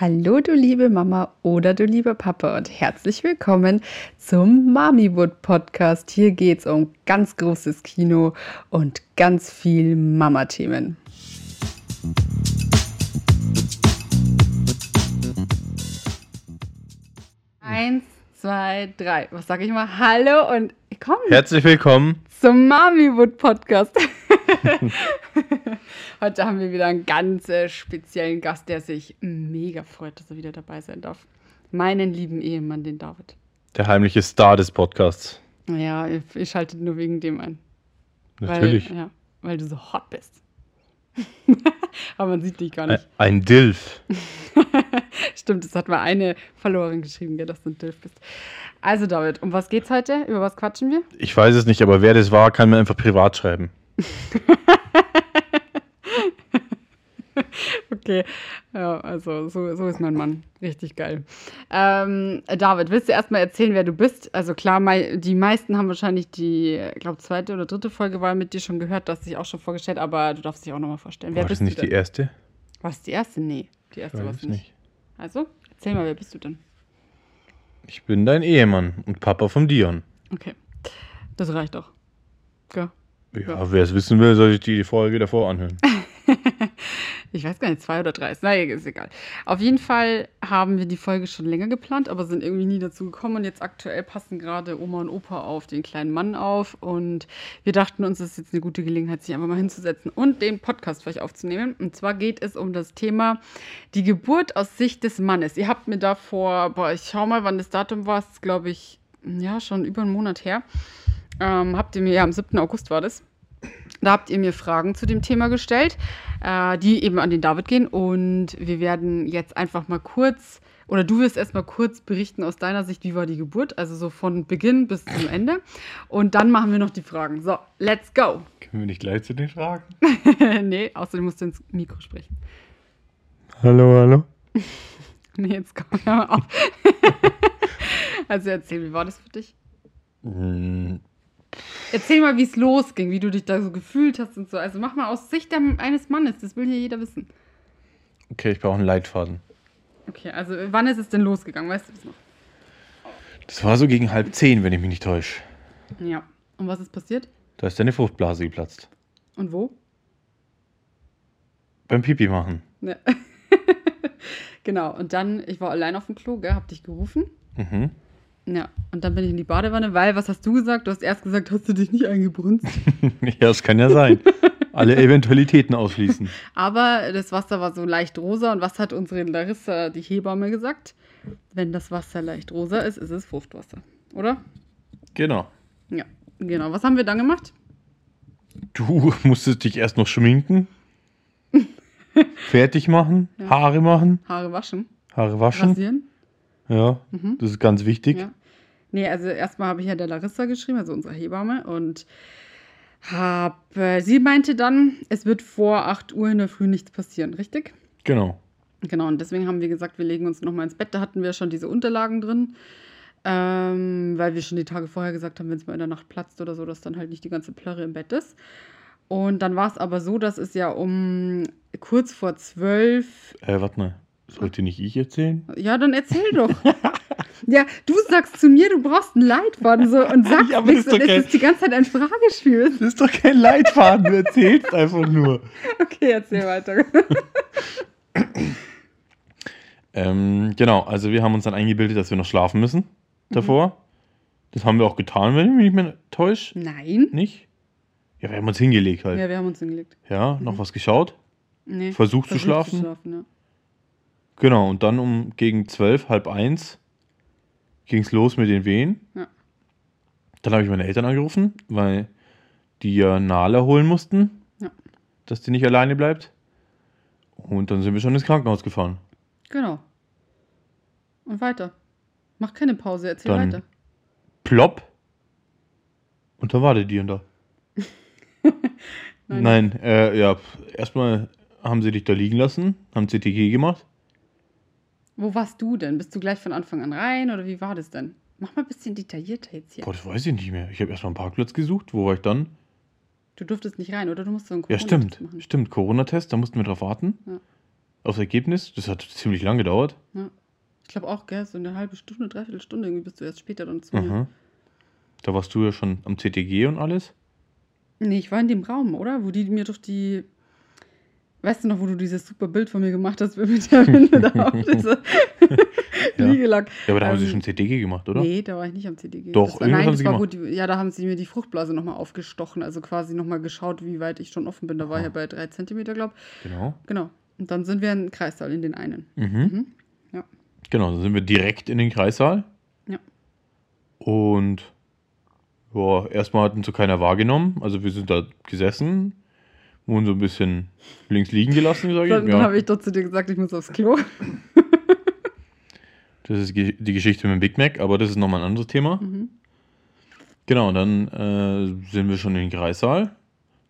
Hallo du liebe Mama oder du lieber Papa und herzlich willkommen zum Mamiwood Podcast. Hier geht es um ganz großes Kino und ganz viel Mama-Themen. Eins, zwei, drei. Was sage ich mal? Hallo und komm. Herzlich willkommen zum Mamiwood Podcast. Heute haben wir wieder einen ganz äh, speziellen Gast, der sich mega freut, dass er wieder dabei sein darf. Meinen lieben Ehemann, den David. Der heimliche Star des Podcasts. Ja, ich, ich schalte nur wegen dem ein. Natürlich. Weil, ja, weil du so hot bist. Aber man sieht dich gar nicht. Ein, ein Dilf. Stimmt, das hat mal eine verloren geschrieben, dass du ein Dilf bist. Also David, um was geht's heute? Über was quatschen wir? Ich weiß es nicht, aber wer das war, kann mir einfach privat schreiben. okay, ja, also so, so ist mein Mann. Richtig geil. Ähm, David, willst du erstmal erzählen, wer du bist? Also klar, die meisten haben wahrscheinlich die, ich glaube, zweite oder dritte Folge war mit dir schon gehört, du hast dich auch schon vorgestellt, aber du darfst dich auch nochmal vorstellen. Wer war bist das nicht die erste? War es die erste? Nee, die erste war es nicht. nicht. Also, erzähl mal, wer bist du denn? Ich bin dein Ehemann und Papa von Dion. Okay, das reicht doch. Ja. Ja, ja. wer es wissen will, soll sich die Folge davor anhören. ich weiß gar nicht, zwei oder drei. Naja, ist egal. Auf jeden Fall haben wir die Folge schon länger geplant, aber sind irgendwie nie dazu gekommen. Und jetzt aktuell passen gerade Oma und Opa auf den kleinen Mann auf. Und wir dachten uns, es ist jetzt eine gute Gelegenheit, sich einfach mal hinzusetzen und den Podcast für euch aufzunehmen. Und zwar geht es um das Thema die Geburt aus Sicht des Mannes. Ihr habt mir da vor, boah, ich schau mal, wann das Datum war. Es ist, glaube ich, ja, schon über einen Monat her ähm, habt ihr mir, ja, am 7. August war das. Da habt ihr mir Fragen zu dem Thema gestellt, äh, die eben an den David gehen. Und wir werden jetzt einfach mal kurz, oder du wirst erstmal kurz berichten aus deiner Sicht, wie war die Geburt, also so von Beginn bis zum Ende. Und dann machen wir noch die Fragen. So, let's go. Können wir nicht gleich zu den Fragen? nee, außerdem musst du ins Mikro sprechen. Hallo, hallo. nee, jetzt komm mal auf. also erzähl, wie war das für dich? Mm Erzähl mal, wie es losging, wie du dich da so gefühlt hast und so. Also mach mal aus Sicht eines Mannes, das will hier jeder wissen. Okay, ich brauche einen Leitfaden. Okay, also wann ist es denn losgegangen? Weißt du das noch? Das war so gegen halb zehn, wenn ich mich nicht täusche. Ja. Und was ist passiert? Da ist deine Fruchtblase geplatzt. Und wo? Beim Pipi machen. Ja. genau. Und dann, ich war allein auf dem Klo, gell, hab dich gerufen. Mhm. Ja, und dann bin ich in die Badewanne, weil, was hast du gesagt? Du hast erst gesagt, hast du dich nicht eingebrunst? ja, das kann ja sein. Alle Eventualitäten ausschließen. Aber das Wasser war so leicht rosa und was hat unsere Larissa, die Hebamme, gesagt? Wenn das Wasser leicht rosa ist, ist es Fruchtwasser, oder? Genau. Ja, genau. Was haben wir dann gemacht? Du musstest dich erst noch schminken, fertig machen, ja. Haare machen. Haare waschen. Haare waschen. Rasieren. Ja, mhm. das ist ganz wichtig. Ja. Nee, also erstmal habe ich ja der Larissa geschrieben, also unsere Hebamme, und habe, äh, sie meinte dann, es wird vor 8 Uhr in der Früh nichts passieren, richtig? Genau. Genau, und deswegen haben wir gesagt, wir legen uns nochmal ins Bett. Da hatten wir schon diese Unterlagen drin, ähm, weil wir schon die Tage vorher gesagt haben, wenn es mal in der Nacht platzt oder so, dass dann halt nicht die ganze Plörre im Bett ist. Und dann war es aber so, dass es ja um kurz vor zwölf. Äh, warte mal. Sollte nicht ich erzählen? Ja, dann erzähl doch. ja, du sagst zu mir, du brauchst einen Leitfaden so, und sagst ja, nichts und es ist die ganze Zeit ein Fragespiel. Das ist doch kein Leitfaden, du erzählst einfach nur. Okay, erzähl weiter. ähm, genau, also wir haben uns dann eingebildet, dass wir noch schlafen müssen davor. Mhm. Das haben wir auch getan, wenn ich mich nicht mehr täusche. Nein. Nicht? Ja, wir haben uns hingelegt halt. Ja, wir haben uns hingelegt. Ja, noch mhm. was geschaut? Nee. Versucht, Versucht zu schlafen? Zu schlafen ja. Genau, und dann um gegen zwölf, halb eins ging es los mit den Wehen. Ja. Dann habe ich meine Eltern angerufen, weil die ja Nala holen mussten, ja. dass die nicht alleine bleibt. Und dann sind wir schon ins Krankenhaus gefahren. Genau. Und weiter. Mach keine Pause, erzähl dann weiter. Plopp. Und da war der die und da. Nein, Nein äh, ja, erstmal haben sie dich da liegen lassen, haben CTG gemacht. Wo warst du denn? Bist du gleich von Anfang an rein oder wie war das denn? Mach mal ein bisschen detaillierter jetzt hier. Boah, das weiß ich nicht mehr. Ich habe erstmal einen Parkplatz gesucht. Wo war ich dann? Du durftest nicht rein, oder? Du musst so einen Ja, stimmt. machen. Stimmt, Corona-Test, da mussten wir drauf warten. Ja. Aufs Ergebnis. Das hat ziemlich lang gedauert. Ja. Ich glaube auch, gell, so eine halbe Stunde, dreiviertel Stunde irgendwie bist du erst später dann zu mir. Aha. Da warst du ja schon am CTG und alles. Nee, ich war in dem Raum, oder? Wo die mir doch die. Weißt du noch, wo du dieses super Bild von mir gemacht hast mit der Winde da auf diese ja. Liegelack? Ja, aber da ähm, haben sie ähm, schon CTG gemacht, oder? Nee, da war ich nicht am CTG. Doch, das nein, haben sie gemacht. Die, ja, da haben sie mir die Fruchtblase nochmal aufgestochen, also quasi nochmal geschaut, wie weit ich schon offen bin. Da war ich ja bei drei Zentimeter, glaube ich. Genau. Genau. Und dann sind wir in den Kreissaal, in den einen. Mhm. mhm. Ja. Genau, dann sind wir direkt in den Kreissaal. Ja. Und ja, erstmal hatten sie keiner wahrgenommen. Also wir sind da gesessen, wurden so ein bisschen links liegen gelassen, sage ich. Dann ja. habe ich doch zu dir gesagt, ich muss aufs Klo. das ist die Geschichte mit dem Big Mac, aber das ist nochmal ein anderes Thema. Mhm. Genau, dann äh, sind wir schon in den Kreissaal.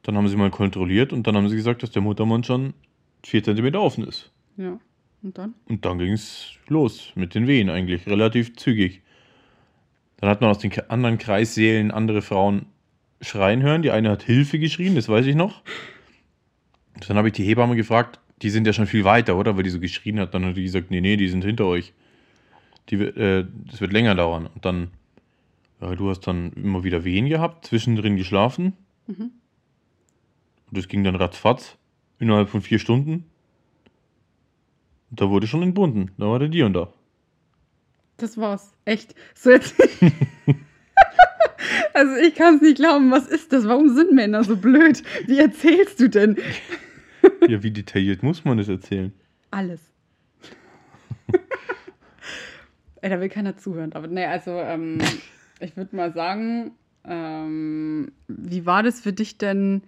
Dann haben sie mal kontrolliert und dann haben sie gesagt, dass der Muttermund schon 4 cm offen ist. Ja, und dann? Und dann ging es los mit den Wehen eigentlich, relativ zügig. Dann hat man aus den anderen Kreissälen andere Frauen schreien hören. Die eine hat Hilfe geschrien, das weiß ich noch. Dann habe ich die Hebamme gefragt, die sind ja schon viel weiter, oder? Weil die so geschrien hat. Dann hat die gesagt, nee, nee, die sind hinter euch. Die, äh, das wird länger dauern. Und dann, ja, du hast dann immer wieder Wehen gehabt, zwischendrin geschlafen. Mhm. Und das ging dann ratzfatz, innerhalb von vier Stunden. Und da wurde schon entbunden. Da war der Dion da. Das war's. Echt. So jetzt. also ich kann es nicht glauben. Was ist das? Warum sind Männer so blöd? Wie erzählst du denn? ja, wie detailliert muss man das erzählen? Alles. Ey, da will keiner zuhören. Aber nee, also ähm, ich würde mal sagen, ähm, wie war das für dich denn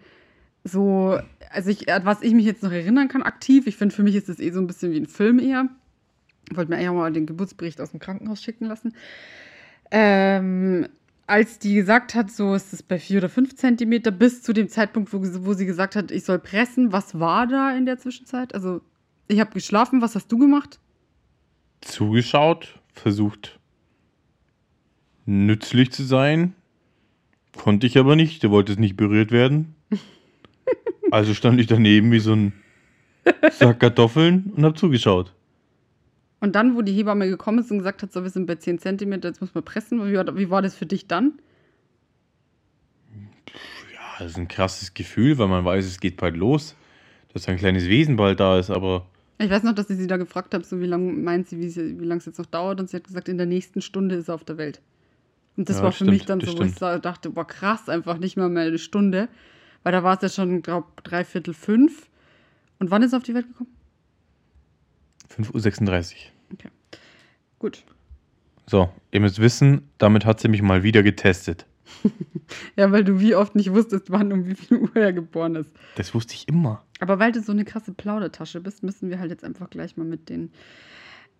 so, also ich, was ich mich jetzt noch erinnern kann, aktiv, ich finde, für mich ist das eh so ein bisschen wie ein Film eher. Ich wollte mir eigentlich auch mal den Geburtsbericht aus dem Krankenhaus schicken lassen. Ähm, als die gesagt hat, so ist es bei vier oder fünf Zentimeter, bis zu dem Zeitpunkt, wo, wo sie gesagt hat, ich soll pressen, was war da in der Zwischenzeit? Also, ich habe geschlafen, was hast du gemacht? Zugeschaut, versucht nützlich zu sein. Konnte ich aber nicht, du wolltest nicht berührt werden. Also stand ich daneben wie so ein Sack Kartoffeln und habe zugeschaut. Und dann, wo die Hebamme gekommen ist und gesagt hat, so, wir sind bei 10 cm, jetzt muss man pressen, wie war, wie war das für dich dann? Ja, das ist ein krasses Gefühl, weil man weiß, es geht bald los, dass ein kleines Wesen bald da ist, aber. Ich weiß noch, dass ich sie da gefragt habe, so wie lange meint sie, wie, wie lange es jetzt noch dauert, und sie hat gesagt, in der nächsten Stunde ist er auf der Welt. Und das ja, war für stimmt, mich dann so, stimmt. wo ich dachte, boah, krass, einfach nicht mal mehr eine Stunde. Weil da war es ja schon, glaube dreiviertel fünf. Und wann ist er auf die Welt gekommen? 5.36 Uhr. Okay. Gut. So, ihr müsst wissen, damit hat sie mich mal wieder getestet. ja, weil du wie oft nicht wusstest, wann um wie viel Uhr er geboren ist. Das wusste ich immer. Aber weil du so eine krasse Plaudertasche bist, müssen wir halt jetzt einfach gleich mal mit den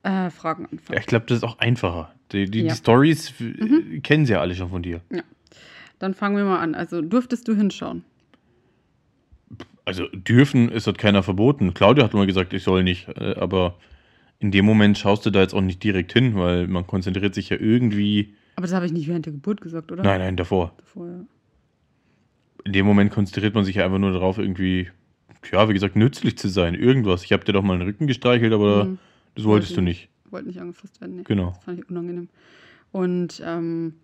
äh, Fragen anfangen. Ja, ich glaube, das ist auch einfacher. Die, die, ja. die Stories mhm. kennen sie ja alle schon von dir. Ja. Dann fangen wir mal an. Also, durftest du hinschauen? Also, dürfen ist hat keiner verboten. Claudia hat mal gesagt, ich soll nicht. Äh, aber in dem Moment schaust du da jetzt auch nicht direkt hin, weil man konzentriert sich ja irgendwie. Aber das habe ich nicht während der Geburt gesagt, oder? Nein, nein, davor. Davor, ja. In dem Moment konzentriert man sich ja einfach nur darauf, irgendwie, ja, wie gesagt, nützlich zu sein. Irgendwas. Ich habe dir doch mal den Rücken gestreichelt, aber mhm. das wolltest Wollte du nicht. Wollte nicht angefasst werden, nee. Genau. Das fand ich unangenehm. Und, ähm,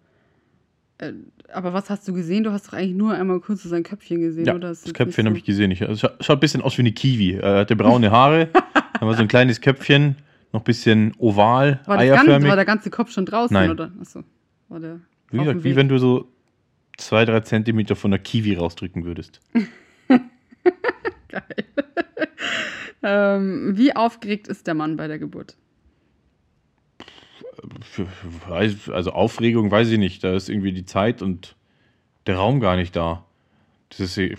äh, aber was hast du gesehen? Du hast doch eigentlich nur einmal kurz so sein Köpfchen gesehen, ja, oder? Das, das Köpfchen so habe ich gesehen. Ich, also, schaut ein bisschen aus wie eine Kiwi. Er hatte braune Haare. Dann war so ein kleines Köpfchen, noch ein bisschen oval, war eierförmig. Ganze, war der ganze Kopf schon draußen, Nein. oder? Achso, war der Wie gesagt, wie wenn du so zwei, drei Zentimeter von der Kiwi rausdrücken würdest. Geil. ähm, wie aufgeregt ist der Mann bei der Geburt? Also Aufregung weiß ich nicht. Da ist irgendwie die Zeit und der Raum gar nicht da. Das ist äh,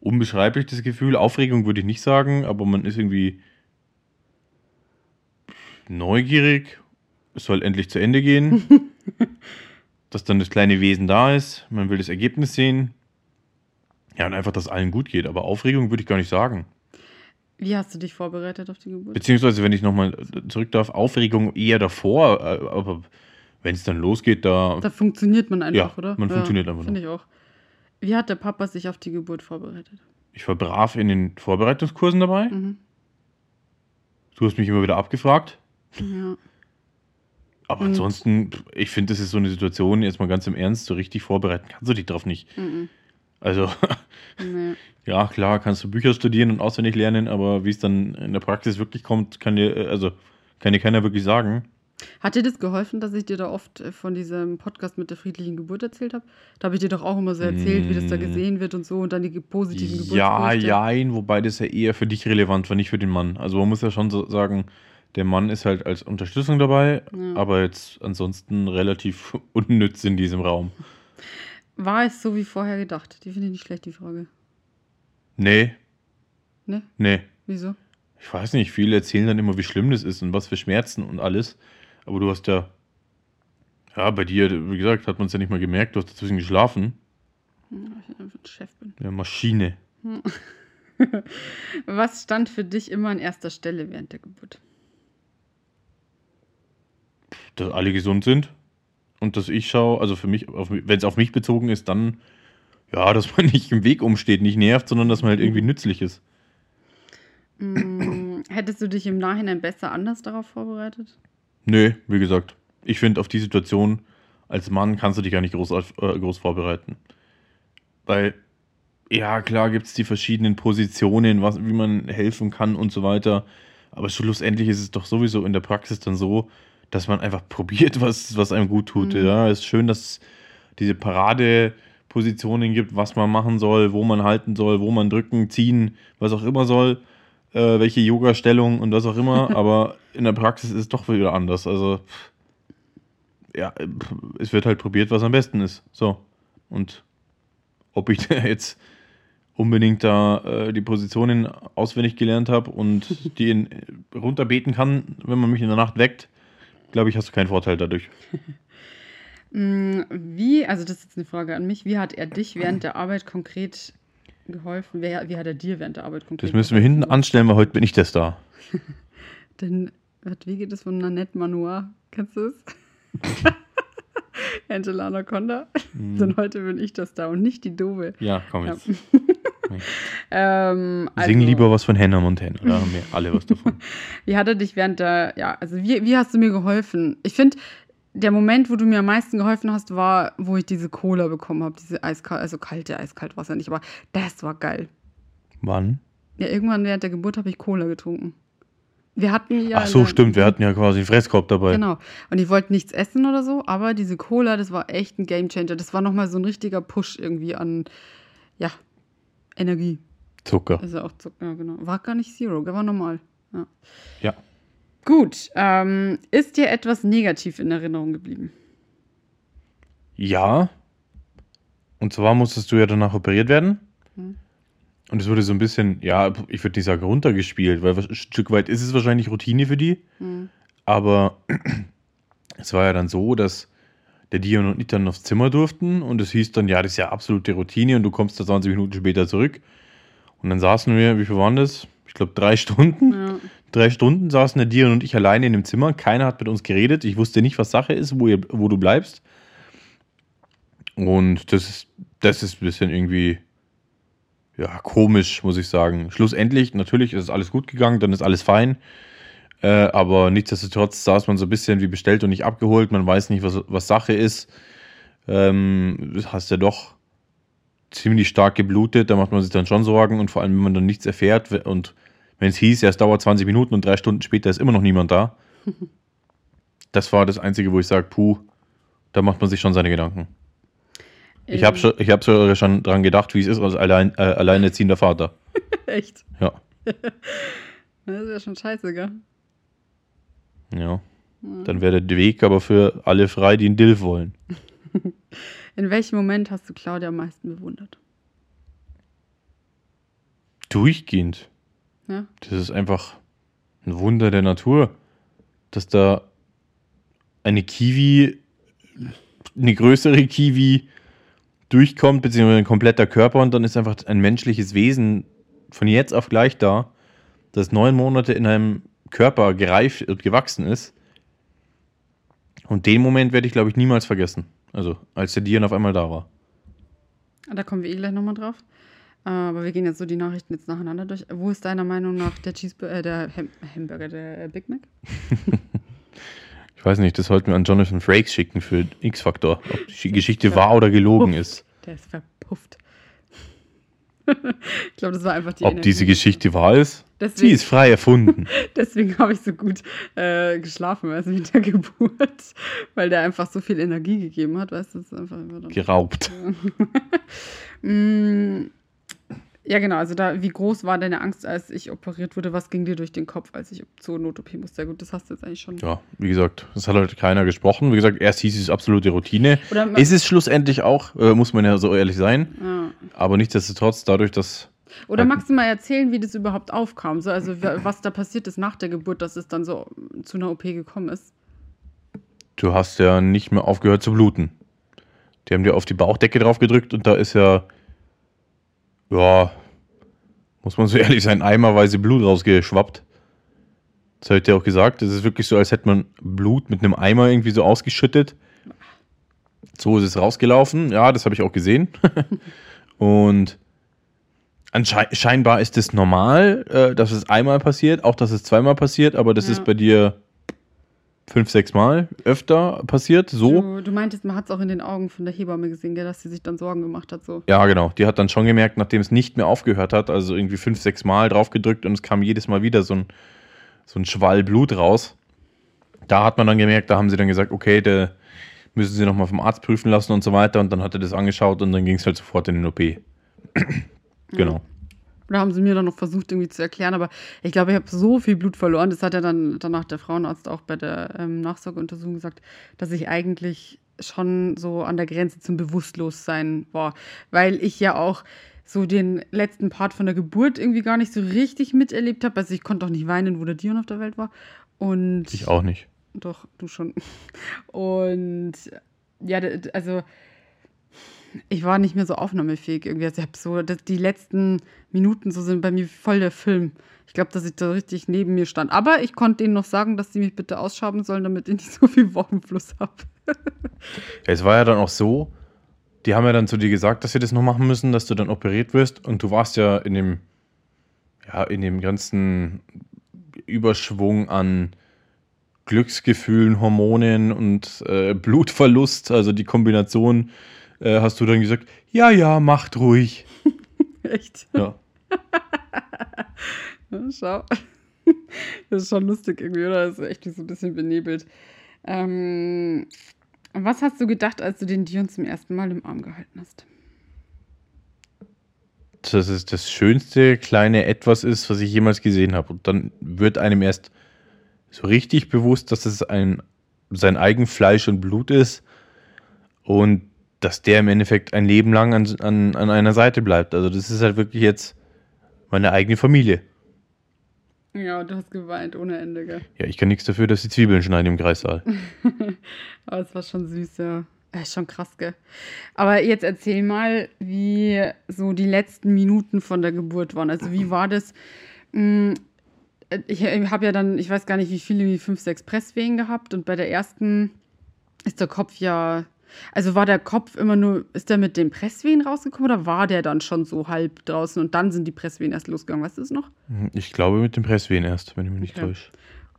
unbeschreiblich, das Gefühl. Aufregung würde ich nicht sagen, aber man ist irgendwie neugierig. Es soll endlich zu Ende gehen. dass dann das kleine Wesen da ist. Man will das Ergebnis sehen. Ja, und einfach, dass allen gut geht. Aber Aufregung würde ich gar nicht sagen. Wie hast du dich vorbereitet auf die Geburt? Beziehungsweise, wenn ich nochmal zurück darf, Aufregung eher davor. Äh, aber wenn es dann losgeht, da. Da funktioniert man einfach, ja, oder? Man ja, funktioniert einfach. Finde ich auch. Wie hat der Papa sich auf die Geburt vorbereitet? Ich war brav in den Vorbereitungskursen dabei. Mhm. Du hast mich immer wieder abgefragt. Ja. Aber Und ansonsten, ich finde, das ist so eine Situation, jetzt mal ganz im Ernst, so richtig vorbereiten kannst du dich drauf nicht. Mhm. Also, nee. Ja, klar, kannst du Bücher studieren und auswendig lernen, aber wie es dann in der Praxis wirklich kommt, kann dir, also, kann dir keiner wirklich sagen. Hat dir das geholfen, dass ich dir da oft äh, von diesem Podcast mit der friedlichen Geburt erzählt habe? Da habe ich dir doch auch immer so erzählt, wie das da mm. gesehen wird und so und dann die positiven Geburtsberichte. Ja, ja, wobei das ja eher für dich relevant war, nicht für den Mann. Also man muss ja schon so sagen, der Mann ist halt als Unterstützung dabei, ja. aber jetzt ansonsten relativ unnütz in diesem Raum. War es so wie vorher gedacht? Die finde ich nicht schlecht, die Frage. Nee. Ne? Nee. Wieso? Ich weiß nicht, viele erzählen dann immer, wie schlimm das ist und was für Schmerzen und alles. Aber du hast ja, ja, bei dir, wie gesagt, hat man es ja nicht mal gemerkt, du hast dazwischen geschlafen. Hm, ich einfach ein Chef bin. Ja, Maschine. Was stand für dich immer an erster Stelle während der Geburt? Dass alle gesund sind und dass ich schaue, also für mich, wenn es auf mich bezogen ist, dann ja, dass man nicht im Weg umsteht, nicht nervt, sondern dass man halt irgendwie nützlich ist. Mm, hättest du dich im Nachhinein besser anders darauf vorbereitet? Nö, wie gesagt, ich finde, auf die Situation als Mann kannst du dich gar nicht groß, äh, groß vorbereiten. Weil, ja, klar gibt es die verschiedenen Positionen, was, wie man helfen kann und so weiter. Aber schlussendlich ist es doch sowieso in der Praxis dann so, dass man einfach probiert, was, was einem gut tut. Mhm. Ja, es ist schön, dass es diese Paradepositionen gibt, was man machen soll, wo man halten soll, wo man drücken, ziehen, was auch immer soll äh, welche Yoga-Stellung und was auch immer, aber in der Praxis ist es doch wieder anders. Also, ja, es wird halt probiert, was am besten ist. So. Und ob ich jetzt unbedingt da äh, die Positionen auswendig gelernt habe und die in, runterbeten kann, wenn man mich in der Nacht weckt, glaube ich, hast du keinen Vorteil dadurch. Mm, wie, also das ist jetzt eine Frage an mich, wie hat er dich während der Arbeit konkret geholfen? Wer, wie hat er dir während der Arbeit konkret Das müssen wir hinten anstellen, weil heute bin ich der Star. Denn, wie geht es von Nanette Manoir? Kennst du es? Angela Anaconda. Mhm. Denn heute bin ich das da und nicht die Dove. Ja, komm jetzt. Ja. ähm, also, Sing lieber was von Hannah Montana, da haben wir alle was davon. wie hat er dich während der, ja, also wie, wie hast du mir geholfen? Ich finde, der Moment, wo du mir am meisten geholfen hast, war, wo ich diese Cola bekommen habe. Diese eiskalt, also kalte, eiskalt Wasser nicht, aber das war geil. Wann? Ja, irgendwann während der Geburt habe ich Cola getrunken. Wir hatten ja. Ach so, stimmt, wir hatten ja quasi einen Fresskorb dabei. Genau. Und ich wollte nichts essen oder so, aber diese Cola, das war echt ein Gamechanger. Das war nochmal so ein richtiger Push irgendwie an, ja, Energie. Zucker. Also auch Zucker, ja, genau. War gar nicht Zero, war normal. Ja. ja. Gut, ähm, ist dir etwas negativ in Erinnerung geblieben? Ja. Und zwar musstest du ja danach operiert werden. Hm. Und es wurde so ein bisschen, ja, ich würde nicht sagen runtergespielt, weil ein Stück weit ist es wahrscheinlich Routine für die. Hm. Aber es war ja dann so, dass der Dion und ich dann aufs Zimmer durften und es hieß dann, ja, das ist ja absolute Routine und du kommst da 20 Minuten später zurück. Und dann saßen wir, wie viel waren das? Ich glaube, drei Stunden. Ja. Drei Stunden saßen der Dion und ich alleine in dem Zimmer. Keiner hat mit uns geredet. Ich wusste nicht, was Sache ist, wo, ihr, wo du bleibst. Und das ist, das ist ein bisschen irgendwie, ja, komisch, muss ich sagen. Schlussendlich, natürlich ist alles gut gegangen, dann ist alles fein. Äh, aber nichtsdestotrotz saß man so ein bisschen wie bestellt und nicht abgeholt. Man weiß nicht, was, was Sache ist. Ähm, hast ja doch ziemlich stark geblutet. Da macht man sich dann schon Sorgen. Und vor allem, wenn man dann nichts erfährt und wenn es hieß, ja, es dauert 20 Minuten und drei Stunden später ist immer noch niemand da. das war das Einzige, wo ich sage, puh, da macht man sich schon seine Gedanken. Ähm. Ich habe schon, hab schon dran gedacht, wie es ist als allein, äh, alleinerziehender Vater. Echt? Ja. das ist ja schon scheiße, gell? Ja. Dann wäre der Weg aber für alle frei, die einen Dill wollen. In welchem Moment hast du Claudia am meisten bewundert? Durchgehend. Ja. Das ist einfach ein Wunder der Natur, dass da eine Kiwi, eine größere Kiwi durchkommt, beziehungsweise ein kompletter Körper und dann ist einfach ein menschliches Wesen von jetzt auf gleich da, das neun Monate in einem Körper gereift und gewachsen ist. Und den Moment werde ich, glaube ich, niemals vergessen. Also, als der Dion auf einmal da war. Da kommen wir eh gleich nochmal drauf. Aber wir gehen jetzt so die Nachrichten jetzt nacheinander durch. Wo ist deiner Meinung nach der Cheeseburger, äh, der Ham Hamburger, der Big Mac? ich weiß nicht, das sollten wir an Jonathan Frakes schicken für X-Factor, ob die Geschichte wahr oder gelogen ist. Der ist verpufft. ich glaube, das war einfach die Ob Energie. diese Geschichte wahr ist? Deswegen, Sie ist frei erfunden. Deswegen habe ich so gut äh, geschlafen, also mit der Geburt, weil der einfach so viel Energie gegeben hat, weißt du, das ist einfach geraubt. mm, ja, genau. Also da, wie groß war deine Angst, als ich operiert wurde? Was ging dir durch den Kopf, als ich zur Not-OP musste? Ja gut, das hast du jetzt eigentlich schon. Ja, wie gesagt, das hat halt keiner gesprochen. Wie gesagt, erst hieß es absolute Routine. Oder ist es schlussendlich auch, äh, muss man ja so ehrlich sein. Ja. Aber nichtsdestotrotz, dadurch, dass. Oder halt magst du mal erzählen, wie das überhaupt aufkam? So, also was da passiert ist nach der Geburt, dass es dann so zu einer OP gekommen ist? Du hast ja nicht mehr aufgehört zu bluten. Die haben dir auf die Bauchdecke drauf gedrückt und da ist ja ja, muss man so ehrlich sein, eimerweise Blut rausgeschwappt. Das habe ich dir auch gesagt. Das ist wirklich so, als hätte man Blut mit einem Eimer irgendwie so ausgeschüttet. So ist es rausgelaufen. Ja, das habe ich auch gesehen. Und scheinbar ist es normal, äh, dass es einmal passiert, auch dass es zweimal passiert, aber das ja. ist bei dir fünf, sechs Mal öfter passiert. So. Du, du meintest, man hat es auch in den Augen von der Hebamme gesehen, gell, dass sie sich dann Sorgen gemacht hat. So. Ja, genau. Die hat dann schon gemerkt, nachdem es nicht mehr aufgehört hat, also irgendwie fünf, sechs Mal draufgedrückt und es kam jedes Mal wieder so ein, so ein Schwall Blut raus. Da hat man dann gemerkt, da haben sie dann gesagt, okay, der müssen sie nochmal vom Arzt prüfen lassen und so weiter. Und dann hat er das angeschaut und dann ging es halt sofort in den OP. genau. Oder haben sie mir dann noch versucht, irgendwie zu erklären. Aber ich glaube, ich habe so viel Blut verloren. Das hat ja dann danach der Frauenarzt auch bei der ähm, Nachsorgeuntersuchung gesagt, dass ich eigentlich schon so an der Grenze zum Bewusstlossein war. Weil ich ja auch so den letzten Part von der Geburt irgendwie gar nicht so richtig miterlebt habe. Also ich konnte auch nicht weinen, wo der Dion auf der Welt war. Und ich auch nicht. Doch, du schon. Und ja, also ich war nicht mehr so aufnahmefähig irgendwie. Also ich habe so, die letzten Minuten so sind bei mir voll der Film. Ich glaube, dass ich da richtig neben mir stand. Aber ich konnte denen noch sagen, dass sie mich bitte ausschaben sollen, damit ich nicht so viel Wochenfluss habe. es war ja dann auch so, die haben ja dann zu dir gesagt, dass sie das noch machen müssen, dass du dann operiert wirst. Und du warst ja in dem, ja, in dem ganzen Überschwung an Glücksgefühlen, Hormonen und äh, Blutverlust, also die Kombination äh, hast du dann gesagt, ja, ja, macht ruhig. Echt? Ja. Schau. Das ist schon lustig irgendwie, oder? Das ist echt so ein bisschen benebelt. Ähm, was hast du gedacht, als du den Dion zum ersten Mal im Arm gehalten hast? Dass es das schönste kleine Etwas ist, was ich jemals gesehen habe. Und dann wird einem erst so richtig bewusst, dass es ein, sein eigen Fleisch und Blut ist. Und dass der im Endeffekt ein Leben lang an, an, an einer Seite bleibt. Also das ist halt wirklich jetzt meine eigene Familie. Ja, du hast geweint ohne Ende, gell? Ja, ich kann nichts dafür, dass die Zwiebeln schneiden im Kreissaal. Aber es war schon süß, ja. Ist schon krass, gell? Aber jetzt erzähl mal, wie so die letzten Minuten von der Geburt waren. Also wie war das? Hm, ich habe ja dann, ich weiß gar nicht, wie viele, wie fünf, sechs Presswehen gehabt und bei der ersten ist der Kopf ja also war der Kopf immer nur, ist der mit den Presswehen rausgekommen oder war der dann schon so halb draußen und dann sind die Presswehen erst losgegangen? Weißt du es noch? Hm, ich glaube mit den Presswehen erst, wenn ich mich nicht okay. täusche.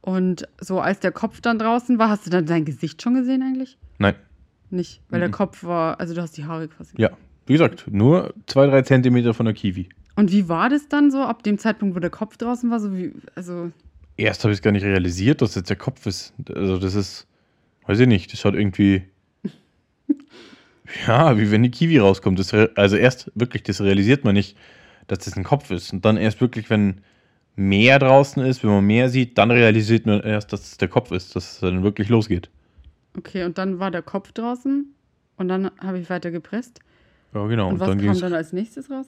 Und so als der Kopf dann draußen war, hast du dann dein Gesicht schon gesehen eigentlich? Nein. Nicht, weil mhm. der Kopf war, also du hast die Haare quasi. Ja, wie gesagt, nur zwei, drei Zentimeter von der Kiwi. Und wie war das dann so ab dem Zeitpunkt, wo der Kopf draußen war? So wie, also Erst habe ich es gar nicht realisiert, dass jetzt der Kopf ist. Also das ist, weiß ich nicht, das schaut irgendwie ja, wie wenn die Kiwi rauskommt. Das, also erst wirklich, das realisiert man nicht, dass das ein Kopf ist. Und dann erst wirklich, wenn mehr draußen ist, wenn man mehr sieht, dann realisiert man erst, dass es der Kopf ist, dass es dann wirklich losgeht. Okay, und dann war der Kopf draußen und dann habe ich weiter gepresst. Ja, genau. Und, und was dann kam dann als nächstes raus?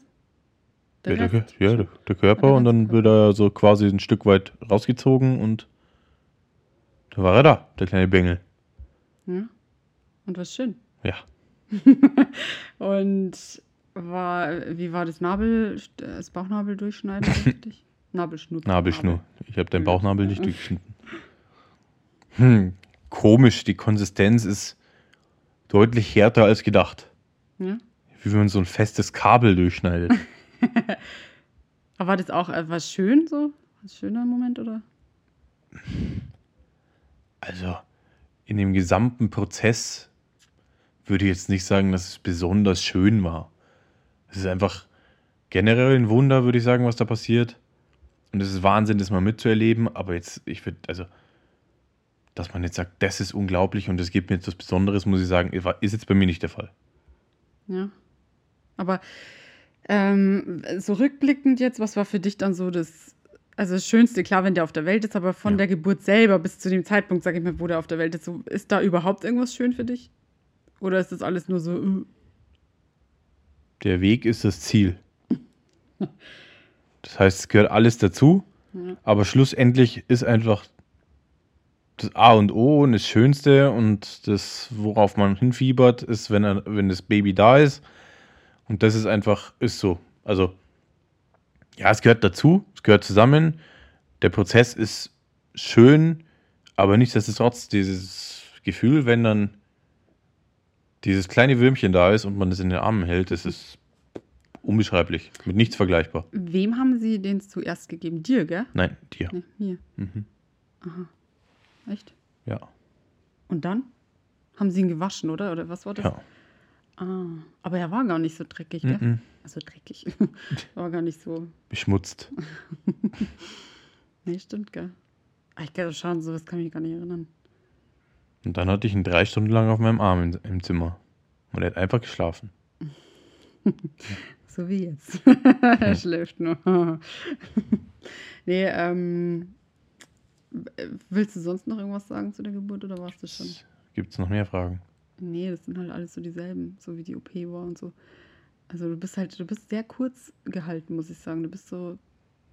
Der ja, der, ja, der, der Körper der und dann wird er so quasi ein Stück weit rausgezogen und da war er da, der kleine Bengel. Ja. Und was schön. Ja. und war, wie war das Nabel, das Bauchnabel durchschneiden richtig? Nabelschnur. Nabelschnur. Ich habe deinen Bauchnabel nicht durchgeschnitten. Hm. komisch. Die Konsistenz ist deutlich härter als gedacht. Ja. Wie wenn man so ein festes Kabel durchschneidet. Aber war das auch etwas schön so? Ein schöner Moment, oder? Also, in dem gesamten Prozess würde ich jetzt nicht sagen, dass es besonders schön war. Es ist einfach generell ein Wunder, würde ich sagen, was da passiert. Und es ist Wahnsinn, das mal mitzuerleben. Aber jetzt, ich würde, also, dass man jetzt sagt, das ist unglaublich und es gibt mir jetzt was Besonderes, muss ich sagen, ist jetzt bei mir nicht der Fall. Ja. Aber ähm, so rückblickend jetzt, was war für dich dann so das, also das Schönste, klar, wenn der auf der Welt ist, aber von ja. der Geburt selber bis zu dem Zeitpunkt, sag ich mal, wo der auf der Welt ist, so, ist da überhaupt irgendwas schön für dich? Oder ist das alles nur so? Uh? Der Weg ist das Ziel. das heißt, es gehört alles dazu, ja. aber schlussendlich ist einfach das A und O und das Schönste und das, worauf man hinfiebert, ist, wenn, er, wenn das Baby da ist und das ist einfach, ist so. Also, ja, es gehört dazu, es gehört zusammen. Der Prozess ist schön, aber nichtsdestotrotz dieses Gefühl, wenn dann dieses kleine Würmchen da ist und man es in den Armen hält, das ist unbeschreiblich, mit nichts vergleichbar. Wem haben Sie den zuerst gegeben? Dir, gell? Nein, dir. Nee, mir. Mhm. Aha. Echt? Ja. Und dann? Haben Sie ihn gewaschen, oder? Oder was war das? Ja. Ah, aber er war gar nicht so dreckig, gell? Mm -mm. Also dreckig. war gar nicht so. Beschmutzt. nee, stimmt, gell? Ah, ich kann schauen, so das kann ich mich gar nicht erinnern. Und dann hatte ich ihn drei Stunden lang auf meinem Arm in, im Zimmer. Und er hat einfach geschlafen. so wie jetzt. er schläft nur. nee, ähm. Willst du sonst noch irgendwas sagen zu der Geburt oder warst du schon? Gibt es noch mehr Fragen? Nee, das sind halt alles so dieselben, so wie die OP war und so. Also du bist halt, du bist sehr kurz gehalten, muss ich sagen. Du bist so.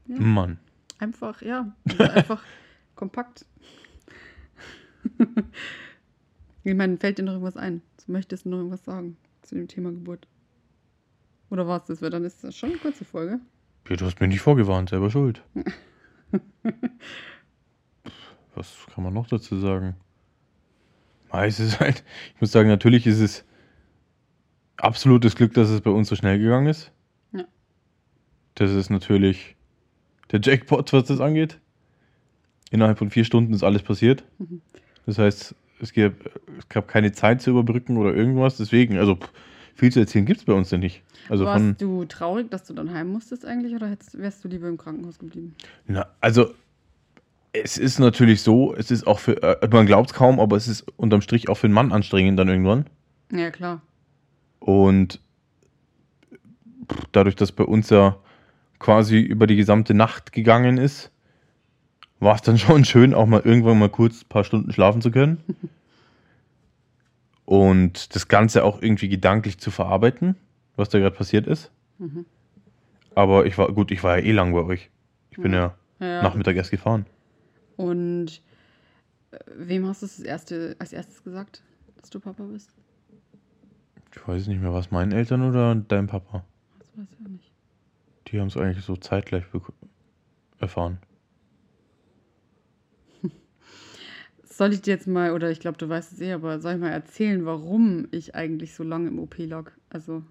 Ja, Mann. Einfach, ja. Einfach kompakt. ich meine, fällt dir noch irgendwas ein? Du möchtest noch irgendwas sagen zu dem Thema Geburt? Oder war es das? Weil dann ist das schon eine kurze Folge. Ja, du hast mir nicht vorgewarnt, selber schuld. Was kann man noch dazu sagen? es ist halt, ich muss sagen, natürlich ist es absolutes Glück, dass es bei uns so schnell gegangen ist. Ja. Das ist natürlich der Jackpot, was das angeht. Innerhalb von vier Stunden ist alles passiert. Mhm. Das heißt, es gab, es gab keine Zeit zu überbrücken oder irgendwas. Deswegen, also viel zu erzählen gibt es bei uns ja nicht. Also Warst von, du traurig, dass du dann heim musstest eigentlich oder hättest, wärst du lieber im Krankenhaus geblieben? Na, also es ist natürlich so, es ist auch für, äh, man glaubt es kaum, aber es ist unterm Strich auch für einen Mann anstrengend dann irgendwann. Ja, klar. Und dadurch, dass bei uns ja quasi über die gesamte Nacht gegangen ist, war es dann schon schön, auch mal irgendwann mal kurz ein paar Stunden schlafen zu können. Und das Ganze auch irgendwie gedanklich zu verarbeiten, was da gerade passiert ist. Mhm. Aber ich war, gut, ich war ja eh lang bei euch. Ich bin ja, ja Nachmittag erst gefahren. Und äh, wem hast du das erste, als erstes gesagt, dass du Papa bist? Ich weiß nicht mehr, was meinen Eltern oder dein Papa? Das weiß ich auch nicht. Die haben es eigentlich so zeitgleich erfahren. Soll ich dir jetzt mal, oder ich glaube, du weißt es eh, aber soll ich mal erzählen, warum ich eigentlich so lange im OP lag? Also,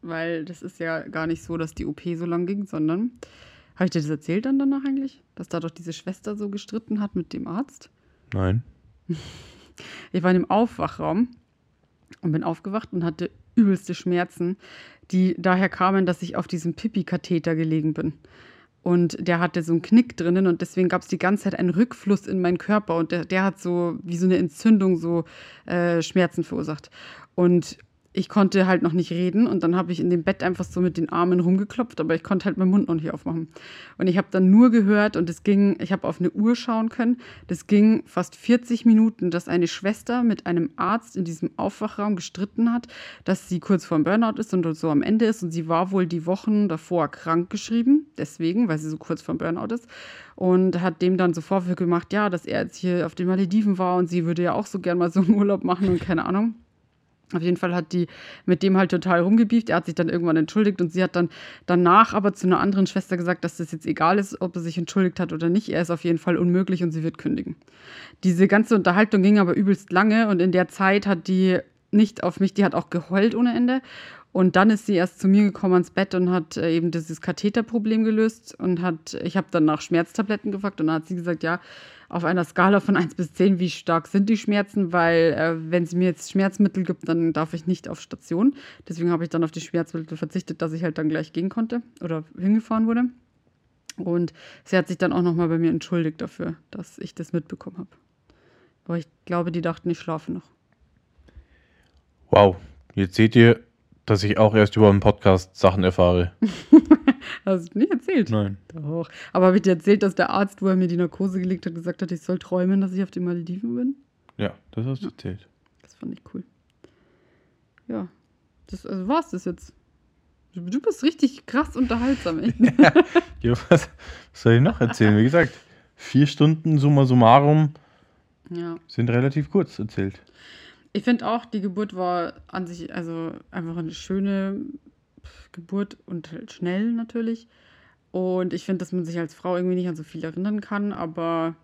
weil das ist ja gar nicht so, dass die OP so lang ging, sondern habe ich dir das erzählt dann danach eigentlich? Dass da doch diese Schwester so gestritten hat mit dem Arzt? Nein. Ich war in dem Aufwachraum und bin aufgewacht und hatte übelste Schmerzen, die daher kamen, dass ich auf diesem Pipi-Katheter gelegen bin. Und der hatte so einen Knick drinnen und deswegen gab es die ganze Zeit einen Rückfluss in meinen Körper und der, der hat so wie so eine Entzündung so äh, Schmerzen verursacht. Und ich konnte halt noch nicht reden und dann habe ich in dem Bett einfach so mit den Armen rumgeklopft, aber ich konnte halt meinen Mund noch nicht aufmachen. Und ich habe dann nur gehört und es ging, ich habe auf eine Uhr schauen können, das ging fast 40 Minuten, dass eine Schwester mit einem Arzt in diesem Aufwachraum gestritten hat, dass sie kurz vor dem Burnout ist und so am Ende ist und sie war wohl die Wochen davor krank geschrieben, deswegen, weil sie so kurz vor dem Burnout ist und hat dem dann so Vorwürfe gemacht, ja, dass er jetzt hier auf den Malediven war und sie würde ja auch so gern mal so einen Urlaub machen und keine Ahnung. Auf jeden Fall hat die mit dem halt total rumgebieft. Er hat sich dann irgendwann entschuldigt und sie hat dann danach aber zu einer anderen Schwester gesagt, dass das jetzt egal ist, ob er sich entschuldigt hat oder nicht. Er ist auf jeden Fall unmöglich und sie wird kündigen. Diese ganze Unterhaltung ging aber übelst lange und in der Zeit hat die nicht auf mich, die hat auch geheult ohne Ende. Und dann ist sie erst zu mir gekommen ans Bett und hat äh, eben dieses Katheterproblem gelöst und hat, ich habe dann nach Schmerztabletten gefragt und dann hat sie gesagt, ja, auf einer Skala von 1 bis 10, wie stark sind die Schmerzen, weil äh, wenn sie mir jetzt Schmerzmittel gibt, dann darf ich nicht auf Station. Deswegen habe ich dann auf die Schmerzmittel verzichtet, dass ich halt dann gleich gehen konnte oder hingefahren wurde. Und sie hat sich dann auch nochmal bei mir entschuldigt dafür, dass ich das mitbekommen habe. Aber ich glaube, die dachten, ich schlafe noch. Wow, jetzt seht ihr, dass ich auch erst über einen Podcast Sachen erfahre. Hast du nicht erzählt? Nein. Doch. Aber habe ich dir erzählt, dass der Arzt, wo er mir die Narkose gelegt hat, gesagt hat, ich soll träumen, dass ich auf den Malediven bin? Ja, das hast du erzählt. Das fand ich cool. Ja. Das, also war es das jetzt. Du bist richtig krass unterhaltsam, echt. ja, was, was, soll ich noch erzählen? Wie gesagt, vier Stunden summa summarum ja. sind relativ kurz erzählt. Ich finde auch, die Geburt war an sich also einfach eine schöne Geburt und halt schnell natürlich. Und ich finde, dass man sich als Frau irgendwie nicht an so viel erinnern kann, aber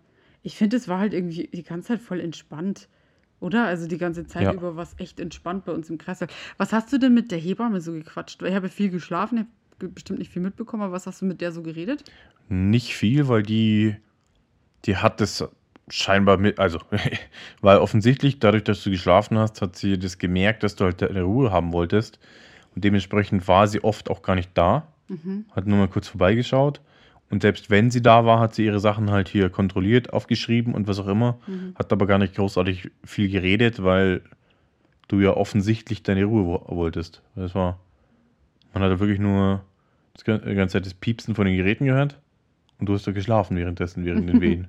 ich finde, es war halt irgendwie die ganze Zeit voll entspannt. Oder? Also die ganze Zeit ja. über war es echt entspannt bei uns im Kreis. Was hast du denn mit der Hebamme so gequatscht? Ich habe viel geschlafen, ich habe bestimmt nicht viel mitbekommen, aber was hast du mit der so geredet? Nicht viel, weil die, die hat das scheinbar mit, also, weil offensichtlich dadurch, dass du geschlafen hast, hat sie das gemerkt, dass du halt eine Ruhe haben wolltest. Und dementsprechend war sie oft auch gar nicht da. Mhm. Hat nur mal kurz vorbeigeschaut. Und selbst wenn sie da war, hat sie ihre Sachen halt hier kontrolliert, aufgeschrieben und was auch immer. Mhm. Hat aber gar nicht großartig viel geredet, weil du ja offensichtlich deine Ruhe wolltest. Das war, man hat wirklich nur die ganze Zeit das Piepsen von den Geräten gehört. Und du hast da geschlafen währenddessen, während den Wehen.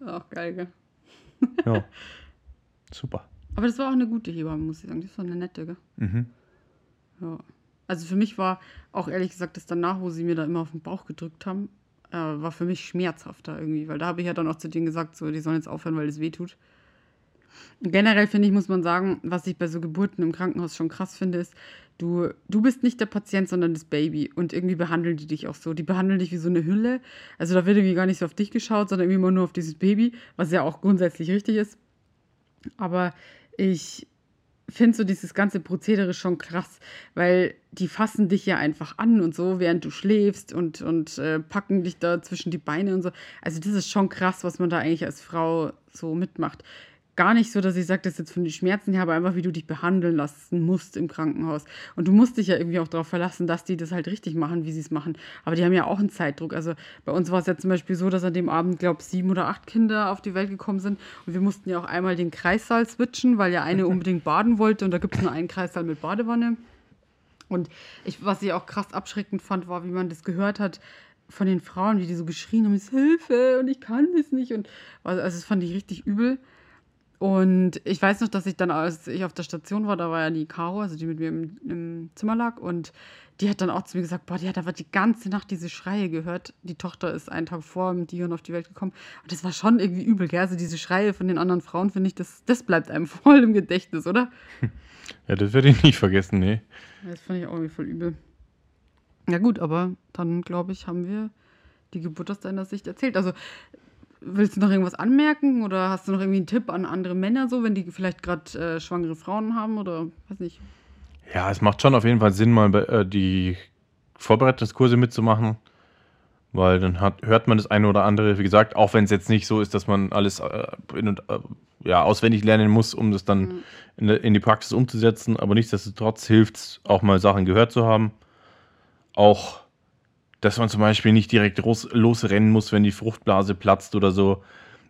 Auch geil, gell? ja. Super. Aber das war auch eine gute Hebamme, muss ich sagen. Das war eine nette, gell? Mhm. Ja. Also für mich war auch ehrlich gesagt das danach, wo sie mir da immer auf den Bauch gedrückt haben, äh, war für mich schmerzhafter irgendwie, weil da habe ich ja dann auch zu denen gesagt, so, die sollen jetzt aufhören, weil es weh tut. Generell finde ich, muss man sagen, was ich bei so Geburten im Krankenhaus schon krass finde, ist, du, du bist nicht der Patient, sondern das Baby. Und irgendwie behandeln die dich auch so. Die behandeln dich wie so eine Hülle. Also da wird irgendwie gar nicht so auf dich geschaut, sondern immer nur auf dieses Baby, was ja auch grundsätzlich richtig ist. Aber ich finde so dieses ganze Prozedere schon krass, weil die fassen dich ja einfach an und so, während du schläfst und, und äh, packen dich da zwischen die Beine und so. Also das ist schon krass, was man da eigentlich als Frau so mitmacht gar nicht so, dass ich sage, das jetzt von den Schmerzen her, aber einfach, wie du dich behandeln lassen musst im Krankenhaus. Und du musst dich ja irgendwie auch darauf verlassen, dass die das halt richtig machen, wie sie es machen. Aber die haben ja auch einen Zeitdruck. Also bei uns war es ja zum Beispiel so, dass an dem Abend, glaube ich, sieben oder acht Kinder auf die Welt gekommen sind. Und wir mussten ja auch einmal den Kreissaal switchen, weil ja eine unbedingt baden wollte. Und da gibt es nur einen Kreissaal mit Badewanne. Und ich, was ich auch krass abschreckend fand, war, wie man das gehört hat, von den Frauen, wie die so geschrien haben, Hilfe und ich kann das nicht. Und also, das fand ich richtig übel. Und ich weiß noch, dass ich dann, als ich auf der Station war, da war ja die Caro, also die mit mir im, im, Zimmer lag, und die hat dann auch zu mir gesagt, boah, die hat aber die ganze Nacht diese Schreie gehört. Die Tochter ist einen Tag vor mit Dion auf die Welt gekommen. Und das war schon irgendwie übel, gell? Also diese Schreie von den anderen Frauen, finde ich, das, das bleibt einem voll im Gedächtnis, oder? Ja, das werde ich nicht vergessen, nee. Das fand ich auch irgendwie voll übel. Ja gut, aber dann, glaube ich, haben wir die Geburt aus deiner Sicht erzählt. Also Willst du noch irgendwas anmerken oder hast du noch irgendwie einen Tipp an andere Männer, so, wenn die vielleicht gerade äh, schwangere Frauen haben oder weiß nicht? Ja, es macht schon auf jeden Fall Sinn, mal äh, die Vorbereitungskurse mitzumachen, weil dann hat, hört man das eine oder andere. Wie gesagt, auch wenn es jetzt nicht so ist, dass man alles äh, in, äh, ja, auswendig lernen muss, um das dann mhm. in, in, die Praxis umzusetzen, aber nichtsdestotrotz hilft es auch mal Sachen gehört zu haben. Auch dass man zum Beispiel nicht direkt los, losrennen muss, wenn die Fruchtblase platzt oder so.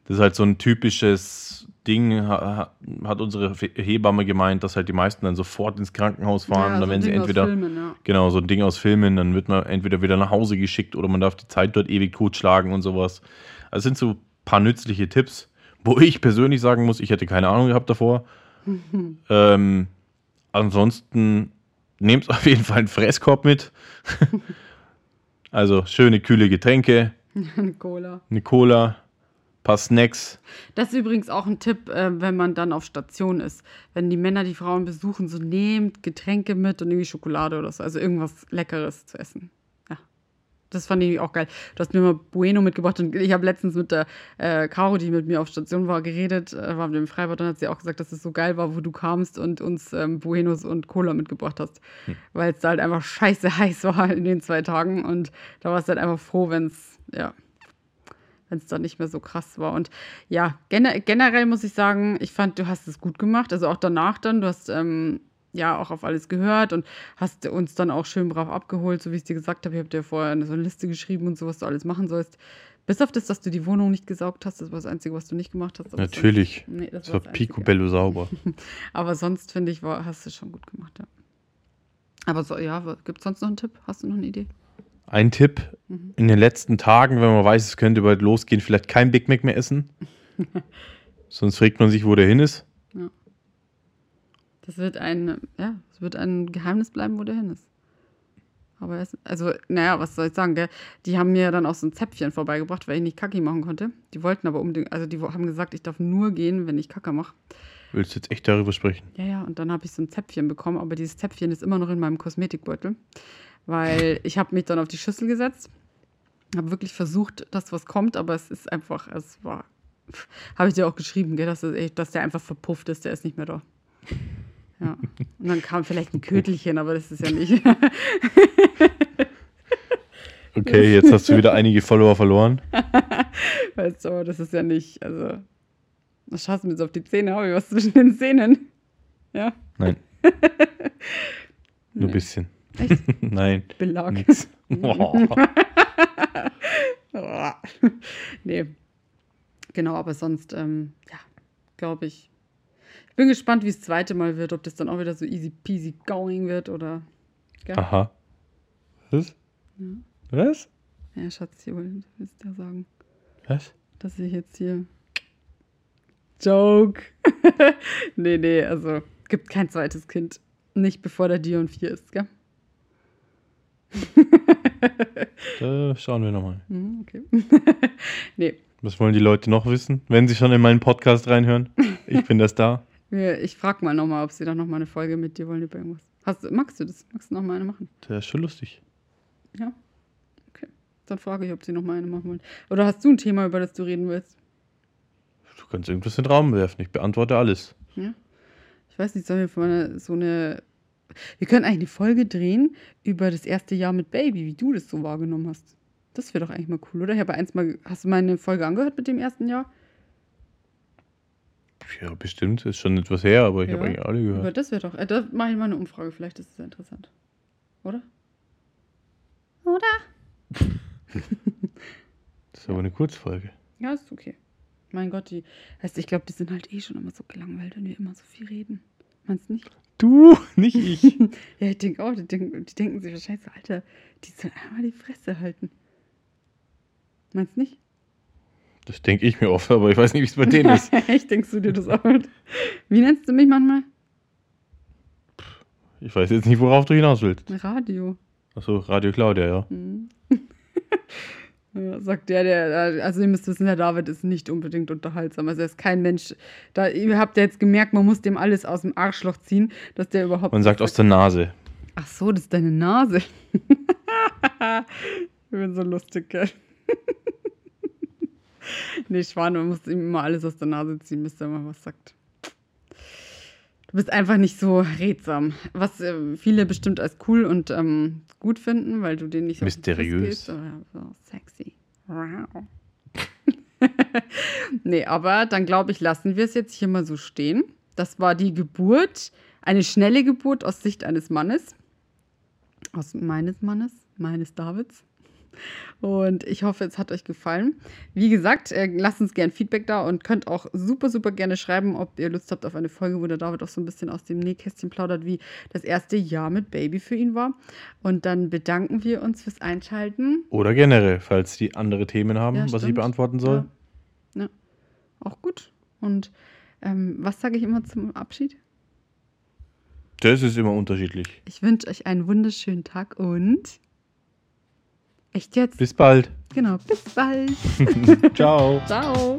Das ist halt so ein typisches Ding, hat unsere Hebamme gemeint, dass halt die meisten dann sofort ins Krankenhaus fahren. Ja, dann so werden sie entweder, Filmen, ja. genau, so ein Ding aus Filmen, dann wird man entweder wieder nach Hause geschickt oder man darf die Zeit dort ewig totschlagen und sowas. Also sind so ein paar nützliche Tipps, wo ich persönlich sagen muss, ich hätte keine Ahnung gehabt davor. ähm, ansonsten nehmt auf jeden Fall einen Fresskorb mit. Also schöne kühle Getränke. Eine Cola. Eine Cola. Ein paar Snacks. Das ist übrigens auch ein Tipp, äh, wenn man dann auf Station ist. Wenn die Männer die Frauen besuchen, so nehmt Getränke mit und irgendwie Schokolade oder so. Also irgendwas Leckeres zu essen. Das fand ich auch geil. Du hast mir mal Bueno mitgebracht und ich habe letztens mit der äh, Caro, die mit mir auf Station war, geredet, äh, war mit dem Freibad und hat sie auch gesagt, dass es so geil war, wo du kamst und uns ähm, Buenos und Cola mitgebracht hast. Hm. Weil es da halt einfach scheiße heiß war in den zwei Tagen und da warst du halt einfach froh, wenn es, ja, wenn es dann nicht mehr so krass war. Und ja, gener generell muss ich sagen, ich fand, du hast es gut gemacht. Also auch danach dann, du hast ähm, ja auch auf alles gehört und hast uns dann auch schön brav abgeholt, so wie ich es dir gesagt habe. Ich habe dir vorher so eine Liste geschrieben und so, was du alles machen sollst. Bis auf das, dass du die Wohnung nicht gesaugt hast, das war das Einzige, was du nicht gemacht hast. Natürlich. Sonst, nee, das, das war, war picobello sauber. Aber sonst, finde ich, war, hast du schon gut gemacht, ja. Aber so, ja, gibt es sonst noch einen Tipp? Hast du noch eine Idee? Ein Tipp mhm. in den letzten Tagen, wenn man weiß, es könnte bald losgehen, vielleicht kein Big Mac mehr essen. Sonst fragt man sich, wo der hin ist. Ja. Das wird ein, ja, es wird ein Geheimnis bleiben, wo der hin ist. Aber es, also, naja, was soll ich sagen, gell? Die haben mir dann auch so ein Zäpfchen vorbeigebracht, weil ich nicht Kacki machen konnte. Die wollten aber unbedingt, also die haben gesagt, ich darf nur gehen, wenn ich Kacke mache. Willst du jetzt echt darüber sprechen? Ja, ja, und dann habe ich so ein Zäpfchen bekommen, aber dieses Zäpfchen ist immer noch in meinem Kosmetikbeutel weil ich habe mich dann auf die Schüssel gesetzt, habe wirklich versucht, dass was kommt, aber es ist einfach, es war, habe ich dir auch geschrieben, gell, dass, dass der einfach verpufft ist, der ist nicht mehr da. Ja. Und dann kam vielleicht ein Kötelchen, aber das ist ja nicht. okay, jetzt hast du wieder einige Follower verloren. weißt du, aber das ist ja nicht, also, was schaust du mir jetzt auf die Zähne? Habe ich was zwischen den Zähnen? Ja? Nein. Nur ein bisschen. Echt? Nein. Belag. Nix. Nee. Genau, aber sonst, ähm, ja, glaube ich. Ich bin gespannt, wie es das zweite Mal wird, ob das dann auch wieder so easy peasy going wird oder. Gell? Aha. Was? Ja. Was? Ja, Schatz, hier willst du ja sagen. Was? Dass ich jetzt hier. Joke. nee, nee, also gibt kein zweites Kind. Nicht bevor der Dion 4 ist, gell? da schauen wir nochmal. Mhm, okay. nee. Was wollen die Leute noch wissen, wenn sie schon in meinen Podcast reinhören? Ich bin das da. Ich frage mal nochmal, ob sie da nochmal eine Folge mit dir wollen über irgendwas. Hast, magst du das? Magst du nochmal eine machen? Das ist schon lustig. Ja. Okay. Dann frage ich, ob sie nochmal eine machen wollen. Oder hast du ein Thema, über das du reden willst? Du kannst irgendwas in den Raum werfen. Ich beantworte alles. Ja. Ich weiß nicht, sollen wir von so eine wir können eigentlich eine Folge drehen über das erste Jahr mit Baby, wie du das so wahrgenommen hast. Das wäre doch eigentlich mal cool, oder? Ich habe eins mal. Hast du meine Folge angehört mit dem ersten Jahr? Ja, bestimmt. Ist schon etwas her, aber ich ja, habe eigentlich alle gehört. Aber das wäre doch. Äh, da mache ich mal eine Umfrage. Vielleicht ist es ja interessant. Oder? Oder? das ist aber eine Kurzfolge. Ja, ist okay. Mein Gott, die. Heißt, ich glaube, die sind halt eh schon immer so gelangweilt, wenn wir immer so viel reden. Meinst du nicht? Du, nicht ich. ja, ich denke auch, die denken, die denken sich wahrscheinlich so, Alter, die sollen einmal die Fresse halten. Meinst du nicht? Das denke ich mir oft, aber ich weiß nicht, wie es bei denen ist. Echt, denkst du dir das auch? Wie nennst du mich manchmal? Ich weiß jetzt nicht, worauf du hinaus willst. Radio. Achso, Radio Claudia, ja. Mhm. Ja, sagt der, der, also ihr müsst wissen, der David ist nicht unbedingt unterhaltsam. Also er ist kein Mensch. Da, ihr habt ja jetzt gemerkt, man muss dem alles aus dem Arschloch ziehen, dass der überhaupt. Man sagt aus der Nase. Ach so, das ist deine Nase. ich bin so lustig, gell? nee, Schwan, man muss ihm immer alles aus der Nase ziehen, bis er mal was sagt. Du bist einfach nicht so redsam. Was äh, viele bestimmt als cool und ähm, gut finden, weil du den nicht so mysteriös. So, ja, so sexy. Wow. nee, aber dann glaube ich, lassen wir es jetzt hier mal so stehen. Das war die Geburt, eine schnelle Geburt aus Sicht eines Mannes. Aus meines Mannes, meines Davids. Und ich hoffe, es hat euch gefallen. Wie gesagt, äh, lasst uns gerne Feedback da und könnt auch super, super gerne schreiben, ob ihr Lust habt auf eine Folge, wo der David auch so ein bisschen aus dem Nähkästchen plaudert, wie das erste Jahr mit Baby für ihn war. Und dann bedanken wir uns fürs Einschalten. Oder generell, falls die andere Themen haben, ja, was ich beantworten soll. Ja. ja. Auch gut. Und ähm, was sage ich immer zum Abschied? Das ist immer unterschiedlich. Ich wünsche euch einen wunderschönen Tag und Echt jetzt? Bis bald. Genau, bis bald. Ciao. Ciao.